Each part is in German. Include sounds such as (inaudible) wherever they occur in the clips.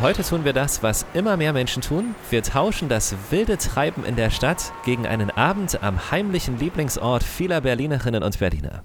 Heute tun wir das, was immer mehr Menschen tun. Wir tauschen das wilde Treiben in der Stadt gegen einen Abend am heimlichen Lieblingsort vieler Berlinerinnen und Berliner.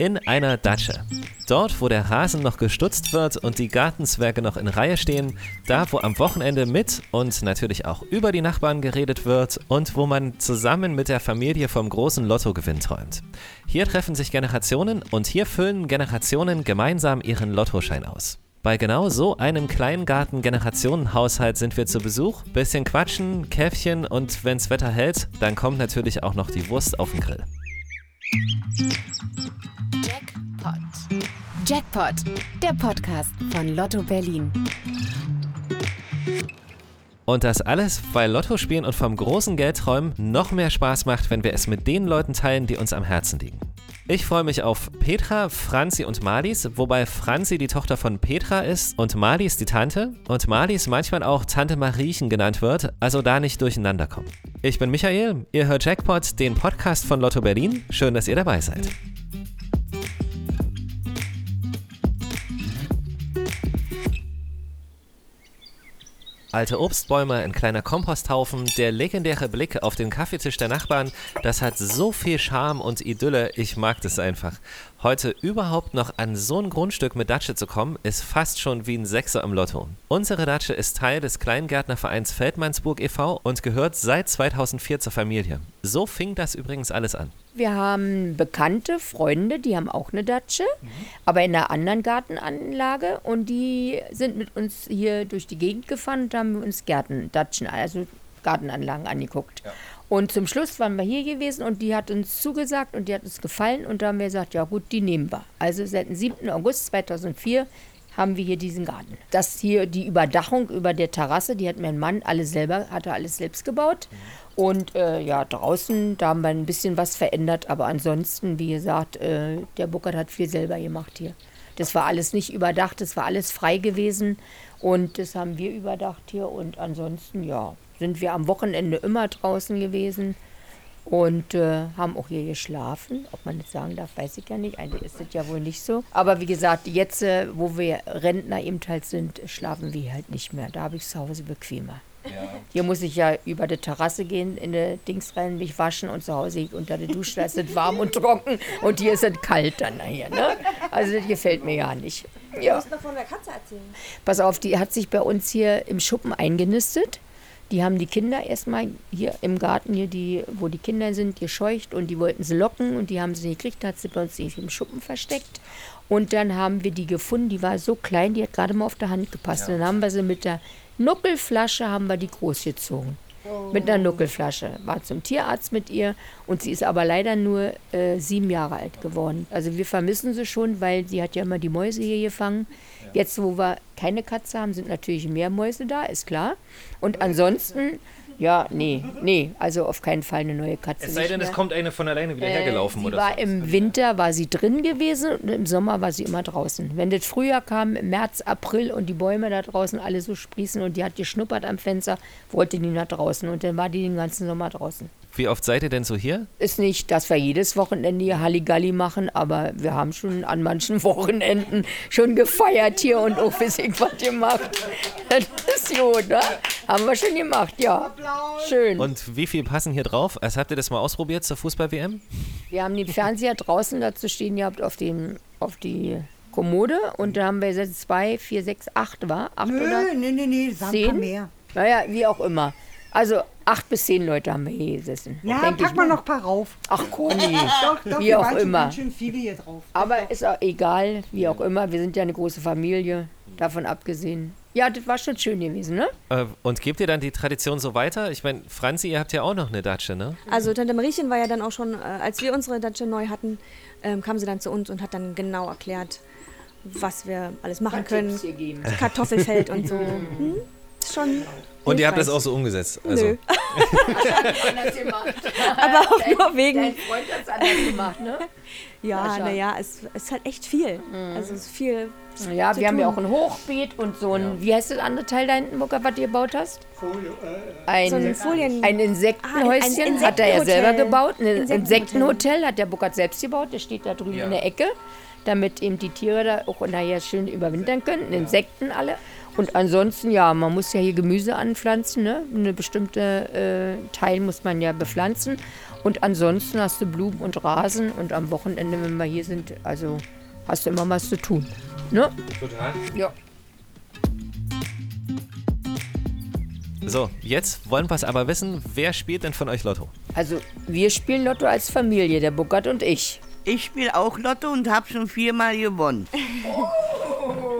In einer Datsche. Dort, wo der Rasen noch gestutzt wird und die Gartenzwerge noch in Reihe stehen, da, wo am Wochenende mit und natürlich auch über die Nachbarn geredet wird und wo man zusammen mit der Familie vom großen Lottogewinn träumt. Hier treffen sich Generationen und hier füllen Generationen gemeinsam ihren Lottoschein aus. Bei genau so einem Kleingarten-Generationenhaushalt sind wir zu Besuch. Bisschen quatschen, Käffchen und wenn's Wetter hält, dann kommt natürlich auch noch die Wurst auf den Grill. Jackpot. Jackpot, der Podcast von Lotto Berlin. Und das alles, weil Lotto spielen und vom großen Geld träumen noch mehr Spaß macht, wenn wir es mit den Leuten teilen, die uns am Herzen liegen. Ich freue mich auf Petra, Franzi und Marlies, wobei Franzi die Tochter von Petra ist und Marlies die Tante und Marlies manchmal auch Tante Mariechen genannt wird, also da nicht durcheinander kommen. Ich bin Michael, ihr hört Jackpot, den Podcast von Lotto Berlin. Schön, dass ihr dabei seid. Alte Obstbäume, ein kleiner Komposthaufen, der legendäre Blick auf den Kaffeetisch der Nachbarn, das hat so viel Charme und Idylle, ich mag das einfach. Heute überhaupt noch an so ein Grundstück mit Datsche zu kommen, ist fast schon wie ein Sechser im Lotto. Unsere Datsche ist Teil des Kleingärtnervereins Feldmannsburg e.V. und gehört seit 2004 zur Familie. So fing das übrigens alles an. Wir haben bekannte Freunde, die haben auch eine Datsche, mhm. aber in einer anderen Gartenanlage und die sind mit uns hier durch die Gegend gefahren und haben uns Gärten, Datschen, also Gartenanlagen angeguckt. Ja. Und zum Schluss waren wir hier gewesen und die hat uns zugesagt und die hat uns gefallen und da haben wir gesagt, ja gut, die nehmen wir. Also seit dem 7. August 2004 haben wir hier diesen Garten. Das hier, die Überdachung über der Terrasse, die hat mein Mann alles selber, hat er alles selbst gebaut. Und äh, ja, draußen, da haben wir ein bisschen was verändert, aber ansonsten, wie gesagt, äh, der Buckert hat viel selber gemacht hier. Das war alles nicht überdacht, das war alles frei gewesen und das haben wir überdacht hier und ansonsten, ja, sind wir am Wochenende immer draußen gewesen und äh, haben auch hier geschlafen. Ob man das sagen darf, weiß ich ja nicht. Eigentlich ist das ja wohl nicht so. Aber wie gesagt, jetzt, äh, wo wir Rentner eben halt sind, schlafen wir halt nicht mehr. Da habe ich zu Hause bequemer. Ja. Hier muss ich ja über die Terrasse gehen, in die Dings rein, mich waschen und zu Hause unter der Dusche, da ist es warm und trocken und hier ist es kalt dann hier. Ne? Also das gefällt mir ja nicht. Ja. Du musst noch von der Katze erzählen. Pass auf, die hat sich bei uns hier im Schuppen eingenistet. Die haben die Kinder erstmal hier im Garten, hier die, wo die Kinder sind, gescheucht und die wollten sie locken und die haben sie nicht gekriegt, da hat sie bei uns im Schuppen versteckt. Und dann haben wir die gefunden, die war so klein, die hat gerade mal auf der Hand gepasst. Ja. Dann haben wir sie mit der Nuckelflasche haben wir die großgezogen. Oh. Mit einer Nuckelflasche. War zum Tierarzt mit ihr und sie ist aber leider nur äh, sieben Jahre alt geworden. Also wir vermissen sie schon, weil sie hat ja immer die Mäuse hier gefangen. Jetzt, wo wir keine Katze haben, sind natürlich mehr Mäuse da, ist klar. Und ansonsten ja, nee, nee, also auf keinen Fall eine neue Katze. Es sei denn, es kommt eine von alleine wieder äh, hergelaufen oder war so. Im Winter war sie drin gewesen und im Sommer war sie immer draußen. Wenn das Frühjahr kam, im März, April und die Bäume da draußen alle so sprießen und die hat geschnuppert am Fenster, wollte die nach draußen und dann war die den ganzen Sommer draußen. Wie oft seid ihr denn so hier? Ist nicht, dass wir jedes Wochenende hier Halligalli machen, aber wir haben schon an manchen (laughs) Wochenenden schon gefeiert hier und auch bisschen was gemacht. Das ist gut, ne? Haben wir schon gemacht, ja. Schön. Und wie viel passen hier drauf? Also habt ihr das mal ausprobiert zur Fußball-WM? Wir haben den Fernseher draußen dazu stehen gehabt auf, den, auf die Kommode und da haben wir jetzt zwei, vier, sechs, acht, war? Acht nö, oder? Nee, nee, nee, zehn? mehr. Naja, wie auch immer. Also acht bis zehn Leute haben wir hier gesessen. Ja, pack mal noch ein paar rauf. Ach, Conny, doch, doch, wie auch immer. Schön viele hier drauf. Aber ist auch egal, wie auch immer. Wir sind ja eine große Familie, davon abgesehen. Ja, das war schon schön gewesen, ne? Äh, und gebt ihr dann die Tradition so weiter? Ich meine, Franzi, ihr habt ja auch noch eine Datsche, ne? Also Tante Mariechen war ja dann auch schon, äh, als wir unsere Datsche neu hatten, ähm, kam sie dann zu uns und hat dann genau erklärt, was wir alles machen können. Kartoffelfeld und so. (laughs) Hm? Ist schon Und ihr habt das auch so umgesetzt. Also, Nö. (laughs) anders gemacht. Aber auch nur wegen. Dein Freund hat es anders gemacht, ne? Ja, naja, es, es ist halt echt viel. Also es ist viel. Ja, wir haben ja tun. auch ein Hochbeet und so ein, wie heißt das andere Teil da hinten, Mucker, was du gebaut hast? Ein, So ein Folien- ein Insektenhäuschen Ah, ein hat er ja selber gebaut. Ein Insektenhotel. Insektenhotel hat der Buckert selbst gebaut. Der steht da drüben in der Ecke, damit eben die Tiere da auch nachher schön überwintern können. Insekten alle. Und ansonsten, ja, man muss ja hier Gemüse anpflanzen. Ne? Eine bestimmte äh, Teil muss man ja bepflanzen. Und ansonsten hast du Blumen und Rasen. Und am Wochenende, wenn wir hier sind, also hast du immer was zu tun. Ne? total. Ja. So, jetzt wollen wir es aber wissen, wer spielt denn von euch Lotto? Also, wir spielen Lotto als Familie, der Buckert und ich. Ich spiele auch Lotto und habe schon viermal gewonnen.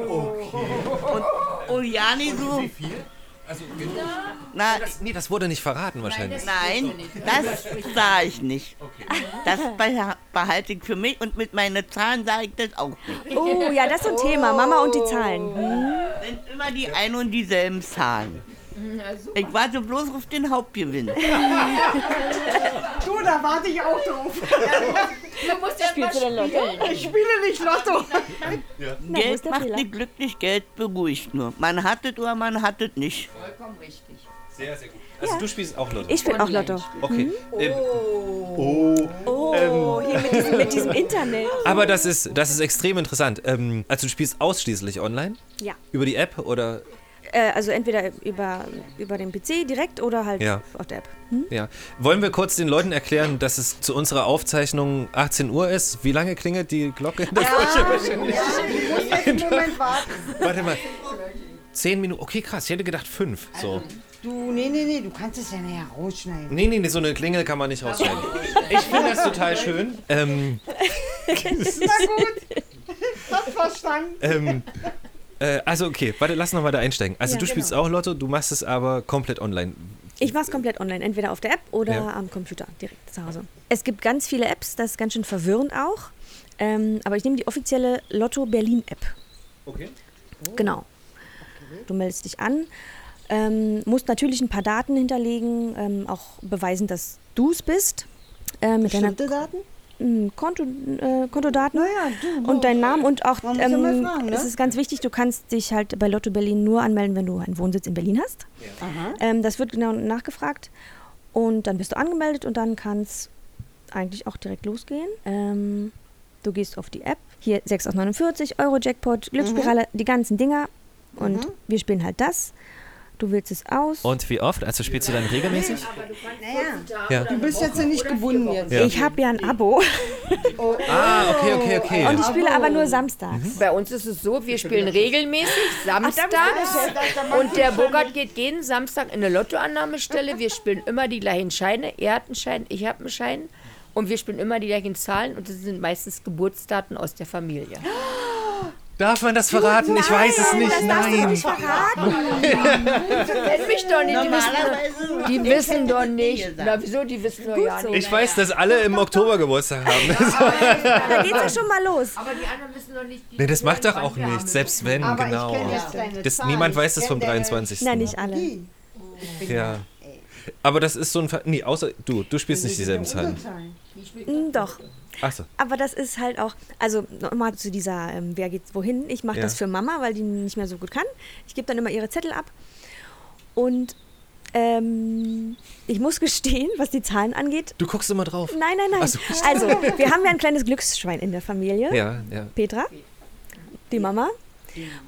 Und, und ja, nicht so. Na, Das, nee, das wurde nicht verraten wahrscheinlich. nein, das sah ich nicht. Das beha- behalte ich für mich und mit meinen Zahlen sage ich das auch nicht. Oh, ja, das ist so ein Thema. Mama und die Zahlen. Hm? sind immer die ein und dieselben Zahlen. Ich warte bloß auf den Hauptgewinn. (laughs) Du, da warte ich auch drauf. Du musst ja Spielst du denn Lotto? Ich spiele nicht Lotto. ist Geld macht nicht glücklich, Geld beruhigt nur. Man hat es oder man hat es nicht. Vollkommen richtig. Sehr, sehr gut. Also du spielst auch Lotto. Ich spiele auch Lotto. Okay. Ähm, Oh, hier mit diesem, mit diesem Internet. (laughs) aber das ist, das ist extrem interessant. Ähm, also du spielst ausschließlich online? Ja. Über die App oder Äh, also entweder über, über den PC direkt oder halt Ja. auf der App. Ja. Wollen wir kurz den Leuten erklären, dass es zu unserer Aufzeichnung 18 Uhr ist? Wie lange klingelt die Glocke in der Küche? wahrscheinlich? Einen Moment warten. Warte mal. Zehn Minuten. Okay, krass. Ich hätte gedacht fünf. So. Du, nee, nee, nee, du kannst es ja nachher rausschneiden. Nee, nee, nee, so eine Klingel kann man nicht rausschneiden. Ich finde das total schön. Ähm, (laughs) Na gut. (laughs) Hab verstanden. ähm, äh, also okay, warte, lass noch mal da einsteigen. Also Ja, du spielst auch Lotto, du machst es aber komplett online. Ich mache es komplett online, entweder auf der App oder Ja. am Computer direkt zu Hause. Es gibt ganz viele Apps, das ist ganz schön verwirrend auch. Ähm, aber ich nehme die offizielle Lotto Berlin App. Okay. Genau. Du meldest dich an, ähm, musst natürlich ein paar Daten hinterlegen, ähm, auch beweisen, dass du es bist. Äh, mit Bestimmte Daten? Konto, äh, Kontodaten Naja, du. und deinen Namen und auch ja ähm, fragen, ne? es ist ganz wichtig, du kannst dich halt bei Lotto Berlin nur anmelden, wenn du einen Wohnsitz in Berlin hast. Aha. Ähm, das wird genau nachgefragt und dann bist du angemeldet und dann kann es eigentlich auch direkt losgehen. Ähm, du gehst auf die App, hier 6 aus 49, Euro Jackpot, Glücksspirale, die ganzen Dinger und wir spielen halt das. Du wählst es aus. Und wie oft? Also spielst du dann regelmäßig? Naja, Ja. du bist jetzt ja nicht gebunden jetzt. Ja. Ich habe ja ein Abo (laughs) Ah, okay, okay, okay. und ich spiele aber nur samstags. Bei uns ist es so, wir spielen regelmäßig samstags und der Bogart geht jeden Samstag in eine Lottoannahmestelle. Wir spielen immer die gleichen Scheine. Er hat einen Schein, ich habe einen Schein. Und wir spielen immer die gleichen Zahlen und das sind meistens Geburtsdaten aus der Familie. (gasps) Darf man das verraten? ich weiß es nicht. Das darfst du Nein. nicht verraten. Kenn mich doch nicht, die wissen, die wissen doch nicht. Na wieso, die wissen doch ja nicht. Ich weiß, dass alle im Oktober Geburtstag haben. (laughs) Da geht's ja schon mal los. Aber die anderen wissen doch nicht. die nee, das macht doch auch nichts. Selbst wenn, Aber genau. ich kenne jetzt deine Das, Zahlen. niemand weiß das vom kenn deine 23. Nein, nicht alle. Ja. Aber das ist so ein. Ver nee, außer du. Du spielst nicht dieselben Zahlen. Unterzahlen. Mm, Doch. Achso. Aber das ist halt auch, also nochmal zu dieser, ähm, wer geht wohin. Ich mache Ja. das für Mama, weil die nicht mehr so gut kann. Ich gebe dann immer ihre Zettel ab. Und ähm, ich muss gestehen, was die Zahlen angeht. Du guckst immer drauf. Nein, nein, nein. Ach so. Also, wir haben ja ein kleines Glücksschwein in der Familie. Ja, ja. Petra, die Mama.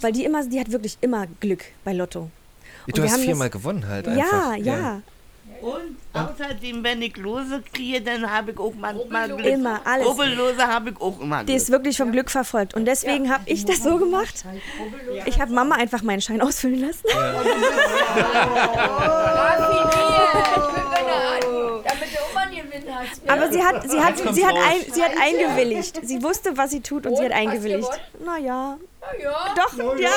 Weil die immer, die hat wirklich immer Glück bei Lotto. Du wir hast haben das- viermal gewonnen halt Ja, einfach. ja, Und außerdem, wenn ich Lose kriege, dann habe ich auch manchmal Glück. Immer, alles. Rubbellose habe ich auch immer Die Glück. ist wirklich vom Glück verfolgt. Und deswegen habe ich das so gemacht. Ich habe Mama einfach meinen Schein ausfüllen lassen. Raffiniert. (laughs) Ich bin keine Ahnung. Damit der Oma nicht Aber sie hat, sie hat, sie hat, ein, sie hat eingewilligt. Sie wusste, was sie tut und, sie hat eingewilligt. Naja. Doch, ja.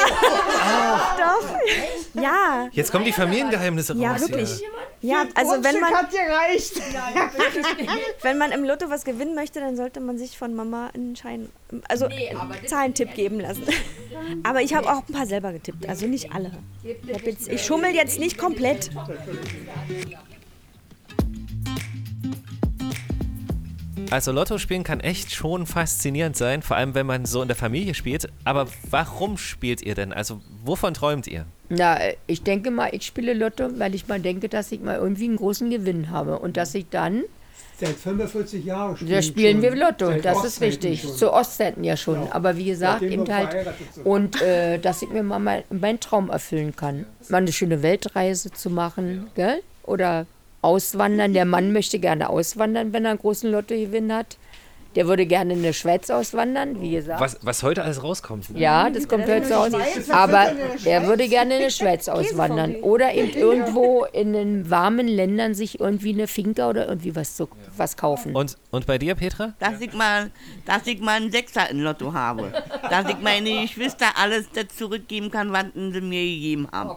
Doch. Ja, Jetzt kommen die Familiengeheimnisse raus. ja, wirklich. Ja, also wenn man, hat gereicht. wenn man im Lotto was gewinnen möchte, dann sollte man sich von Mama einen Schein, also einen Zahlentipp geben lassen. Aber ich habe auch ein paar selber getippt, also nicht alle. Ich, hab jetzt, ich schummel jetzt nicht komplett. Also Lotto spielen kann echt schon faszinierend sein, vor allem wenn man so in der Familie spielt. Aber warum spielt ihr denn? Also wovon träumt ihr? Na, ich denke mal, ich spiele Lotto, weil ich mal denke, dass ich mal irgendwie einen großen Gewinn habe und dass ich dann, Seit 45 Jahren spielen, da spielen wir. Lotto, Seit das ist Ostzeiten richtig. schon. Zu Ostzeiten ja schon, aber wie gesagt, Seitdem eben halt, und äh, dass ich mir mal mein, meinen Traum erfüllen kann. Mal eine schöne Weltreise zu machen, gell? Oder auswandern. Der Mann möchte gerne auswandern, wenn er einen großen Lottogewinn hat. Der würde gerne in die Schweiz auswandern, wie gesagt. Was, was heute alles rauskommt. Ne? Ja, das kommt heute raus. Aber er würde gerne in die Schweiz (laughs) auswandern. Oder eben irgendwo in den warmen Ländern sich irgendwie eine Finca oder irgendwie was, zu, was kaufen. Und, und bei dir, Petra? Dass ich mal, dass ich mal einen Sechser im Lotto habe. dass ich meine Geschwister alles das zurückgeben kann, was sie mir gegeben haben.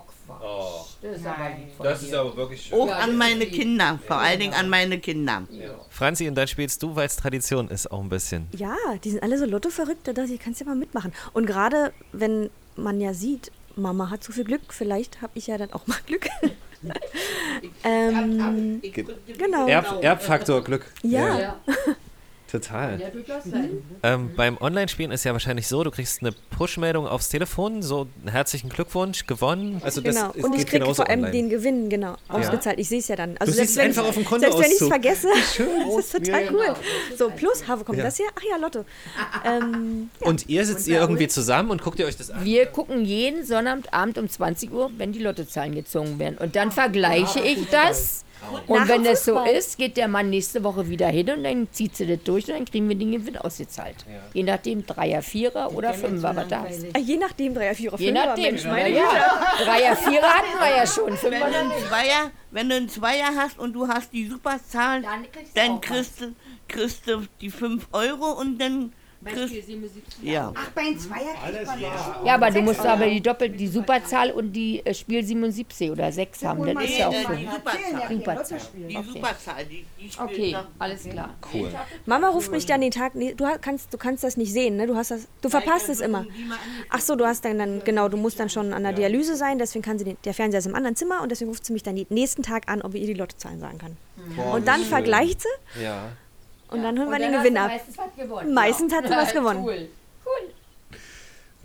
Das ist aber wirklich schön. Auch an meine Kinder, vor allen Dingen an meine Kinder. Franzi, und dann spielst du, weil es Tradition ist, auch ein bisschen. Ja, die sind alle so Lotto-verrückt, da dachte ich, kannst ja mal mitmachen. Und gerade wenn man ja sieht, Mama hat so viel Glück, vielleicht habe ich ja dann auch mal Glück. (laughs) ähm, genau. Erb, Erbfaktor Glück. ja. (laughs) Total. Ähm, beim Online-Spielen ist ja wahrscheinlich so, du kriegst eine Push-Meldung aufs Telefon, so herzlichen Glückwunsch, gewonnen. Also das genau. ist, Und ich kriege vor allem online. den Gewinn, genau, ausgezahlt. Ich sehe es ja dann. Also Du es wenn einfach ich, auf dem Selbst wenn ich es vergesse, (laughs) das ist total cool. So, plus, ha, wo kommt Ja. das her? Ach ja, Lotto. (laughs) Ähm, Und ihr sitzt ihr irgendwie zusammen und guckt ihr euch das an? Wir gucken jeden Sonnabend um 20 Uhr, wenn die Lottozahlen gezogen werden. Und dann vergleiche ich das. Und Nach wenn es so ist, geht der Mann nächste Woche wieder hin und dann zieht sie das durch und dann kriegen wir den Gewinn ausgezahlt. Je nachdem, Dreier, Vierer oder Fünfer, was da ist. ah, je nachdem, Dreier, Vierer, Je Fünfer, nachdem. Mensch, meine ja, ja. Dreier, Vierer hatten wir ja schon. Wenn Fünfer du einen Zweier, wenn du einen Zweier hast und du hast die Superzahlen, Dann kriegst du dann kriegst du, kriegst du die 5 Euro und dann kriegst ja. Ach, bei einem Zweier kriegt man ja. Ja, aber du musst aber die doppelt die Superzahl und die äh, Spiel 77 oder 6 haben. Das ist ja auch so. die Superzahl. Die Superzahl, die, die spielt Okay, alles klar. Cool. Mama ruft mich dann den Tag, nee, du kannst, du kannst das nicht sehen, ne? Du hast das, du verpasst es immer. Ach so, du hast dann, dann, genau, du musst dann schon an der Dialyse sein, deswegen kann sie den, der Fernseher ist im anderen Zimmer und deswegen ruft sie mich dann den nächsten Tag an, ob ich ihr die Lottozahlen sagen kann. und dann vergleicht sie Ja. Und dann holen wir den Gewinn ab. Meistens was gewonnen. Meistens hat sie was gewonnen. Cool. Cool.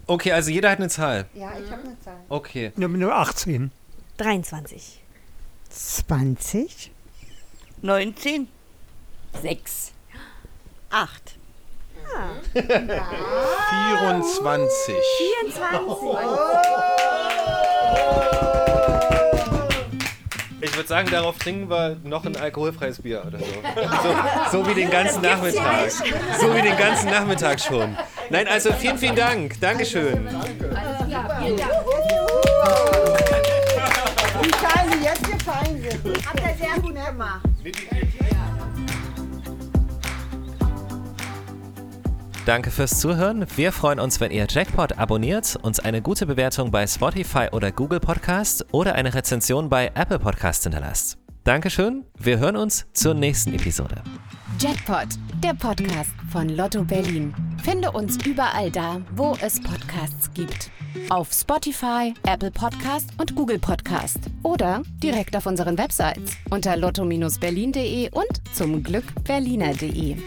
Okay, also jeder hat eine Zahl. Ja, ich habe eine Zahl. Okay. Nummer nur 18. 23. 20. 19. 6. 8. 24. 24. Ich würde sagen, darauf trinken wir noch ein alkoholfreies Bier oder so. So, so wie den ganzen Nachmittag. So wie den ganzen Nachmittag schon. Nein, also vielen, vielen Dank. Dankeschön. Die Zahlen, die jetzt gefallen sind. Habt ihr sehr gut gemacht. Danke fürs Zuhören. Wir freuen uns, wenn ihr Jackpot abonniert, uns eine gute Bewertung bei Spotify oder Google Podcast oder eine Rezension bei Apple Podcast hinterlasst. Dankeschön. Wir hören uns zur nächsten Episode. Jackpot, der Podcast von Lotto Berlin. Finde uns überall da, wo es Podcasts gibt. Auf Spotify, Apple Podcast und Google Podcast. Oder direkt auf unseren Websites unter lotto-berlin.de und zum Glück berliner.de.